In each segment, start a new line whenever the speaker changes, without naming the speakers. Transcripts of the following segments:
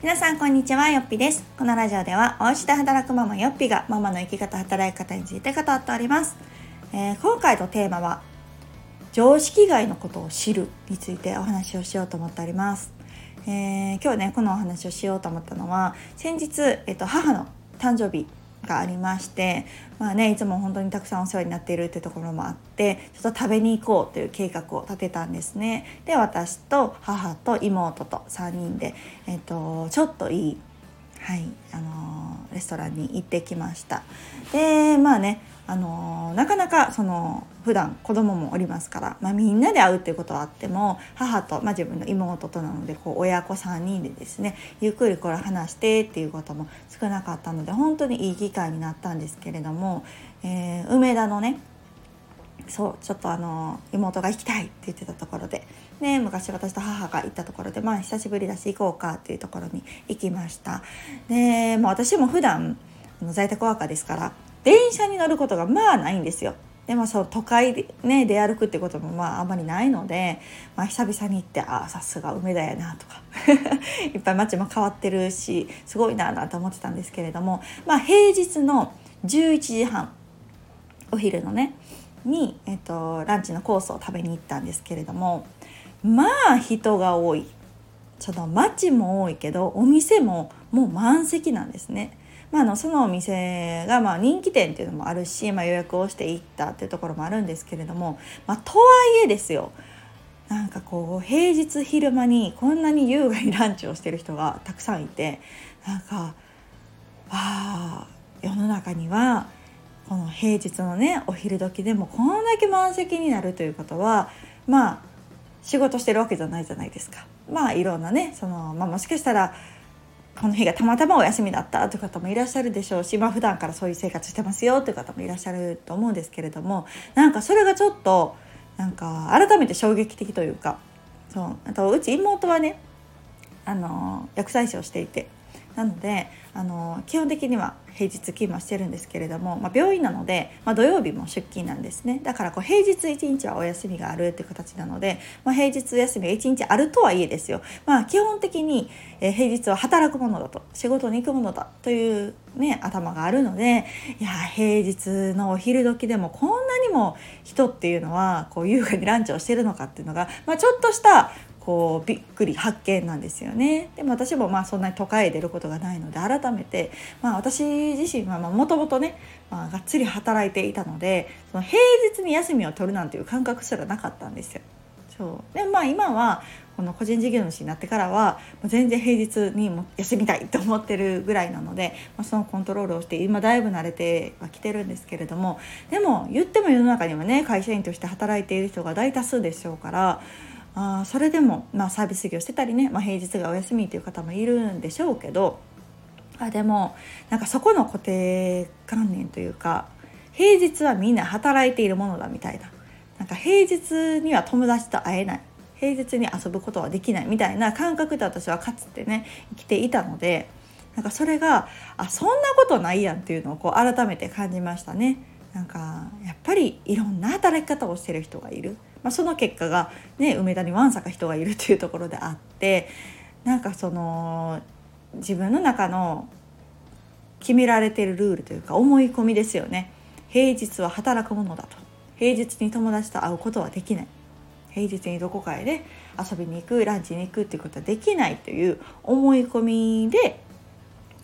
皆さんこんにちはよっぴです。このラジオではお家で働くママよっぴがママの生き方働き方について語っております、えー、今回のテーマは常識外のことを知るについてお話をしようと思っております、えー、今日ねこのお話をしようと思ったのは先日、えっと、母の誕生日がありましてまあねいつも本当にたくさんお世話になっているってところもあってちょっと食べに行こうという計画を立てたんですね。で私と母と妹と3人で、えーと、ちょっといいはいあのー、レストランに行ってきました。でまあねあのなかなかその普段子供もおりますから、まあ、みんなで会うっていうことはあっても母と、まあ、自分の妹となのでこう親子3人でですねゆっくりこれ話してっていうことも少なかったので本当にいい機会になったんですけれども、えー、梅田のねそうちょっとあの妹が行きたいって言ってたところで、ね、昔私と母が行ったところでまあ久しぶりだし行こうかっていうところに行きました。で、まあ、私も普段在宅ワーカーですから電車に乗ることがまあないんですよ。でまあ、そう都会で,、ね、出歩くってこともまああんまりないので、まあ、久々に行ってああさすが梅田やなとか いっぱい街も変わってるしすごいなと思ってたんですけれども、まあ、平日の11時半お昼のねに、えっと、ランチのコースを食べに行ったんですけれどもまあ人が多いその街も多いけどお店ももう満席なんですね。まあ、あのそのお店がまあ人気店っていうのもあるし、まあ、予約をして行ったっていうところもあるんですけれども、まあ、とはいえですよなんかこう平日昼間にこんなに優雅にランチをしてる人がたくさんいてなんかわあ世の中にはこの平日のねお昼時でもこんだけ満席になるということはまあ仕事してるわけじゃないじゃないですか。まあいろんなねその、まあ、もしかしたらこの日がたまたまお休みだったという方もいらっしゃるでしょうし、まあ、普段からそういう生活してますよという方もいらっしゃると思うんですけれどもなんかそれがちょっとなんか改めて衝撃的というかそうあとうち妹はねあの薬剤師をしていてなのであの基本的には平日勤務してるんですけれども、まあ、病院なので、まあ、土曜日も出勤なんですね。だからこう平日1日はお休みがあるっていう形なので、まあ、平日休みが1日あるとはいえですよ、まあ、基本的に平日は働くものだと仕事に行くものだという、ね、頭があるのでいや平日のお昼時でもこんなにも人っていうのはこう優雅にランチをしてるのかっていうのが、まあ、ちょっとしたこうびっくり発見なんですよねでも私もまあそんなに都会へ出ることがないので改めて、まあ、私自身はもともとね、まあ、がっつり働いていたのでその平日に休みを取るなんていう感覚すらなかったんですよ。そうでまあ今はこの個人事業主になってからは全然平日にも休みたいと思ってるぐらいなので、まあ、そのコントロールをして今だいぶ慣れてはきてるんですけれどもでも言っても世の中にはね会社員として働いている人が大多数でしょうからあそれでも、まあ、サービス業してたりね、まあ、平日がお休みという方もいるんでしょうけどあでもなんかそこの固定観念というか平日はみんな働いているものだみたいな。なんか平日には友達と会えない。平日に遊ぶことはできないみたいな感覚で私はかつてね生きていたのでなんかそれがあそんなことないやんっていうのをこう改めて感じましたね。なんかやっぱりいろんな働き方をしてる人がいる。まあ、その結果が、ね、梅田にわんさか人がいるというところであってなんかその自分の中の決められてるルールというか思い込みですよね。平日は働くものだと。平日に友達と会うことはできない。平日にどこかへね遊びに行くランチに行くっていうことはできないという思い込みで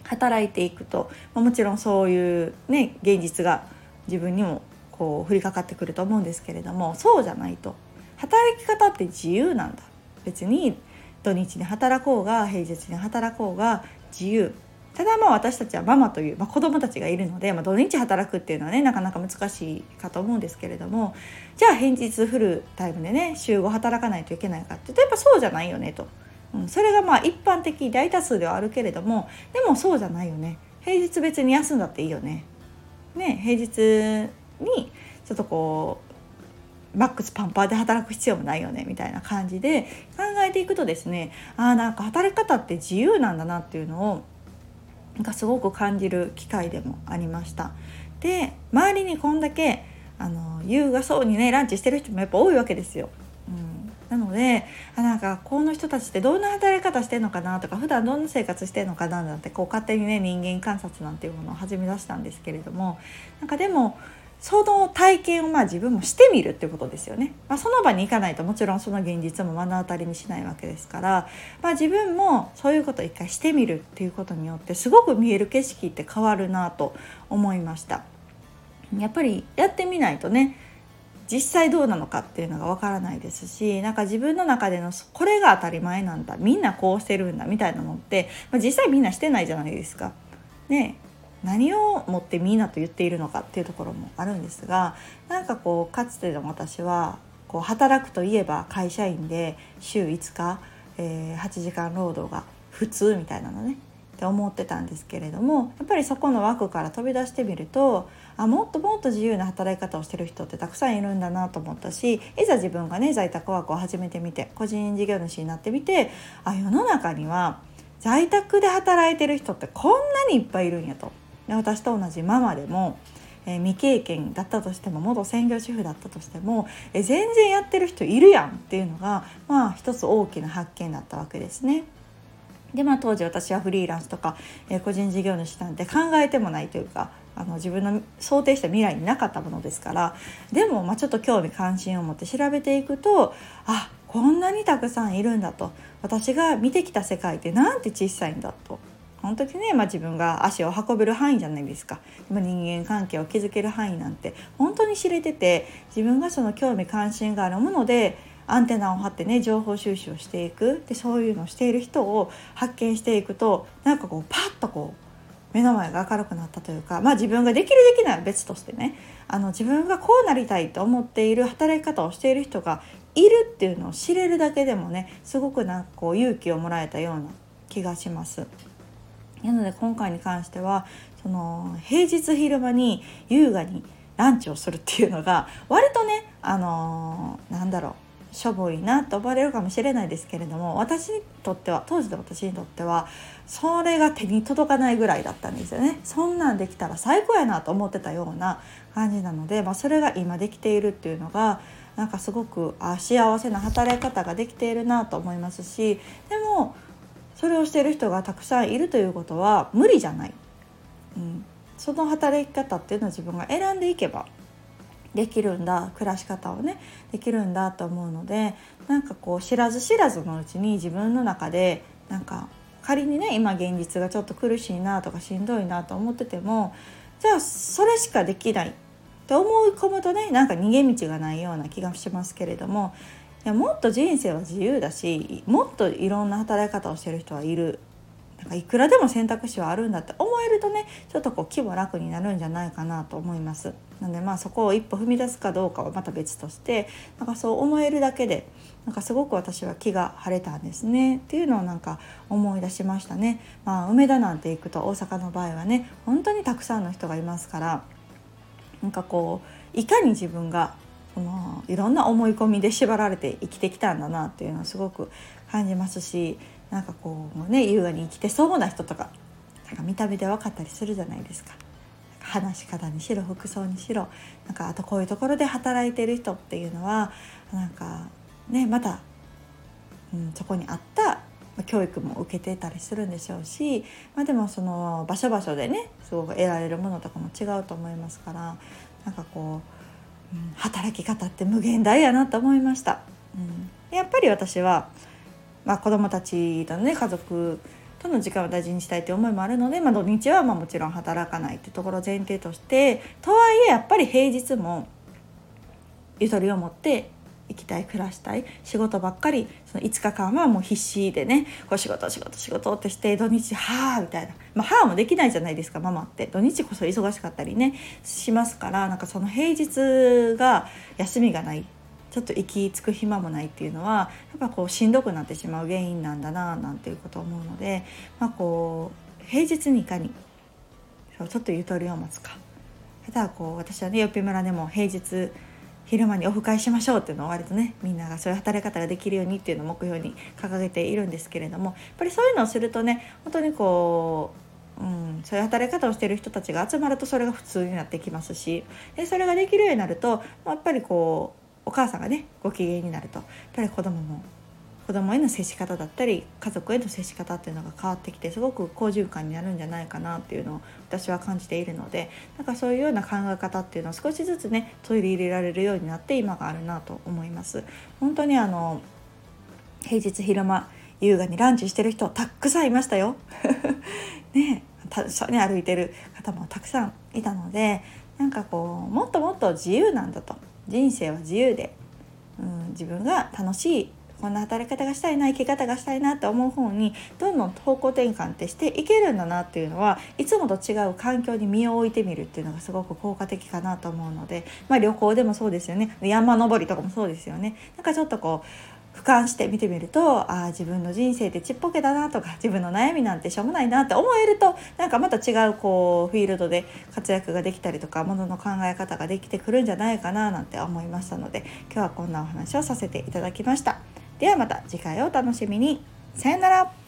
働いていくと、まあ、もちろんそういうね現実が自分にもこう降りかかってくると思うんですけれどもそうじゃないと。働き方って自由なんだ。別に土日に働こうが平日に働こうが自由。ただまあ私たちはママという、まあ、子供たちがいるので、まあ、土日働くっていうのはねなかなか難しいかと思うんですけれどもじゃあ平日フルタイムでね週5働かないといけないかっていうとやっぱそうじゃないよねと、うん、それがまあ一般的大多数ではあるけれどもでもそうじゃないよね。平日別に休んだっていいよね。ね平日にちょっとこうマックスパンパンで働く必要もないよねみたいな感じで考えていくとですねあーなんか働き方って自由なんだなっていうのをなんかすごく感じる機会でもありました。で周りにこんだけあの優雅そうにねランチしてる人もやっぱ多いわけですよ。うん、なのであなんかこの人たちってどんな働き方してんのかなとか普段どんな生活してんのかななんてこう勝手にね人間観察なんていうものを始め出したんですけれどもなんかでもその体験をまあ自分もしてみるってことですよね、まあ、その場に行かないともちろんその現実も目の当たりにしないわけですから、まあ、自分もそういうことを一回してみるっていうことによってすごく見える景色って変わるなと思いました。やっぱりやってみないとね実際どうなのかっていうのがわからないですしなんか自分の中でのこれが当たり前なんだみんなこうしてるんだみたいなのって、まあ、実際みんなしてないじゃないですか。ね何をもってみんなと言っているのかっていうところもあるんですがなんかこうかつての私はこう働くといえば会社員で週5日、えー、8時間労働が普通みたいなのねって思ってたんですけれどもやっぱりそこの枠から飛び出してみるとあもっともっと自由な働き方をしてる人ってたくさんいるんだなと思ったしいざ自分がね在宅ワークを始めてみて個人事業主になってみてあ世の中には在宅で働いてる人ってこんなにいっぱいいるんやと。で私と同じママでも、えー、未経験だったとしても元専業主婦だったとしても、えー、全然やってる人いるやんっていうのがまあ一つ大きな発見だったわけですね。でまあ当時私はフリーランスとか、えー、個人事業主なんて考えてもないというかあの自分の想定した未来になかったものですからでも、まあ、ちょっと興味関心を持って調べていくとあこんなにたくさんいるんだと私が見てきた世界ってなんて小さいんだと本当にね、まあ、自分が足を運べる範囲じゃないですかでも人間関係を築ける範囲なんて本当に知れてて自分がその興味関心があるものでアンテナを張ってね情報収集をしていくでそういうのをしている人を発見していくとなんかこうパッとこう目の前が明るくなったというかまあ自分ができるできないは別としてねあの自分がこうなりたいと思っている働き方をしている人がいるっていうのを知れるだけでもねすごくなんかこう勇気をもらえたような気がします。なので今回に関してはその平日昼間に優雅にランチをするっていうのが割とねあのー、なんだろうしょぼいなと思われるかもしれないですけれども私にとっては当時の私にとってはそれが手に届かないぐらいだったんですよね。そんなんできたら最高やなと思ってたような感じなので、まあ、それが今できているっていうのがなんかすごくあ幸せな働き方ができているなと思いますしでもそれをしてる人がたくさんいるということは無理じゃない、うん、その働き方っていうのを自分が選んでいけばできるんだ。暮らし方をねできるんだと思うのでなんかこう知らず知らずのうちに自分の中でなんか仮にね今現実がちょっと苦しいなとかしんどいなと思っててもじゃあそれしかできない。って思い込むとねなんか逃げ道がないような気がしますけれどもやもっと人生は自由だしもっといろんな働き方をしてる人はいる。なんかいくらでも選択肢はあるんだって思えるとねちょっとこう気も楽になるんじゃないかなと思います。なのでまあそこを一歩踏み出すかどうかはまた別としてなんかそう思えるだけでなんかすごく私は気が晴れたんですね。っていうのをなんか思い出しましたね。まあ梅田なんて行くと大阪の場合はね本当にたくさんの人がいますからなんかこういかに自分がこのいろんな思い込みで縛られて生きてきたんだなっていうのはすごく感じますしなんかこうね優雅に生きてそうな人とかなんか見た目で分かったりするじゃないですか。話し方にしろ服装にしろなんかあとこういうところで働いてる人っていうのはなんかねまた、うん、そこにあった教育も受けてたりするんでしょうし、まあ、でもその場所場所でねすごく得られるものとかも違うと思いますからなんかこう働き方って無限大やなと思いました。うん、やっぱり私は、まあ、子供たちとね家族との時間を大事にしたいという思いもあるので、まあ、土日はまあもちろん働かないってところ前提としてとはいえやっぱり平日もゆとりを持って生きたい暮らしたい仕事ばっかりその5日間はもう必死でねこう仕事仕事仕事ってして土日はあみたいな。まあはあもできないじゃないですかママって。土日こそ忙しかったりねしますからなんかその平日が休みがないちょっと行き着く暇もないっていうのはやっぱこうしんどくなってしまう原因なんだななんていうことを思うので、まあ、こう平日にいかにちょっとゆとりを持つか。ただこう私はねよっぴ村でも平日昼間にオフ会しましょうっていうのを割とねみんながそういう働き方ができるようにっていうのを目標に掲げているんですけれどもやっぱりそういうのをするとね本当にこう、うん、そういう働き方をしてる人たちが集まるとそれが普通になってきますしでそれができるようになるとやっぱりこうお母さんがねご機嫌になるとやっぱり子供も子供への接し方だったり家族への接し方っていうのが変わってきてすごく好循環になるんじゃないかなっていうのを私は感じているのでなんかそういうような考え方っていうのを少しずつね取り入れられるようになって今があるなと思います。本当にあの平日昼間優雅にランチしてる人たくさんいましたよ。ね一緒に歩いてる方もたくさんいたのでなんかこうもっともっと自由なんだと人生は自由で、うん、自分が楽しいこんな働き方がしたいな生き方がしたいなって思う方にどんどん方向転換ってしていけるんだなっていうのはいつもと違う環境に身を置いてみるっていうのがすごく効果的かなと思うので、まあ、旅行でもそうですよね山登りとかもそうですよねなんかちょっとこう俯瞰して見てみるとああ自分の人生ってちっぽけだなとか自分の悩みなんてしょうもないなって思えるとなんかまた違うこうフィールドで活躍ができたりとかものの考え方ができてくるんじゃないかななんて思いましたので今日はこんなお話をさせていただきました。ではまた次回をお楽しみに。さよなら。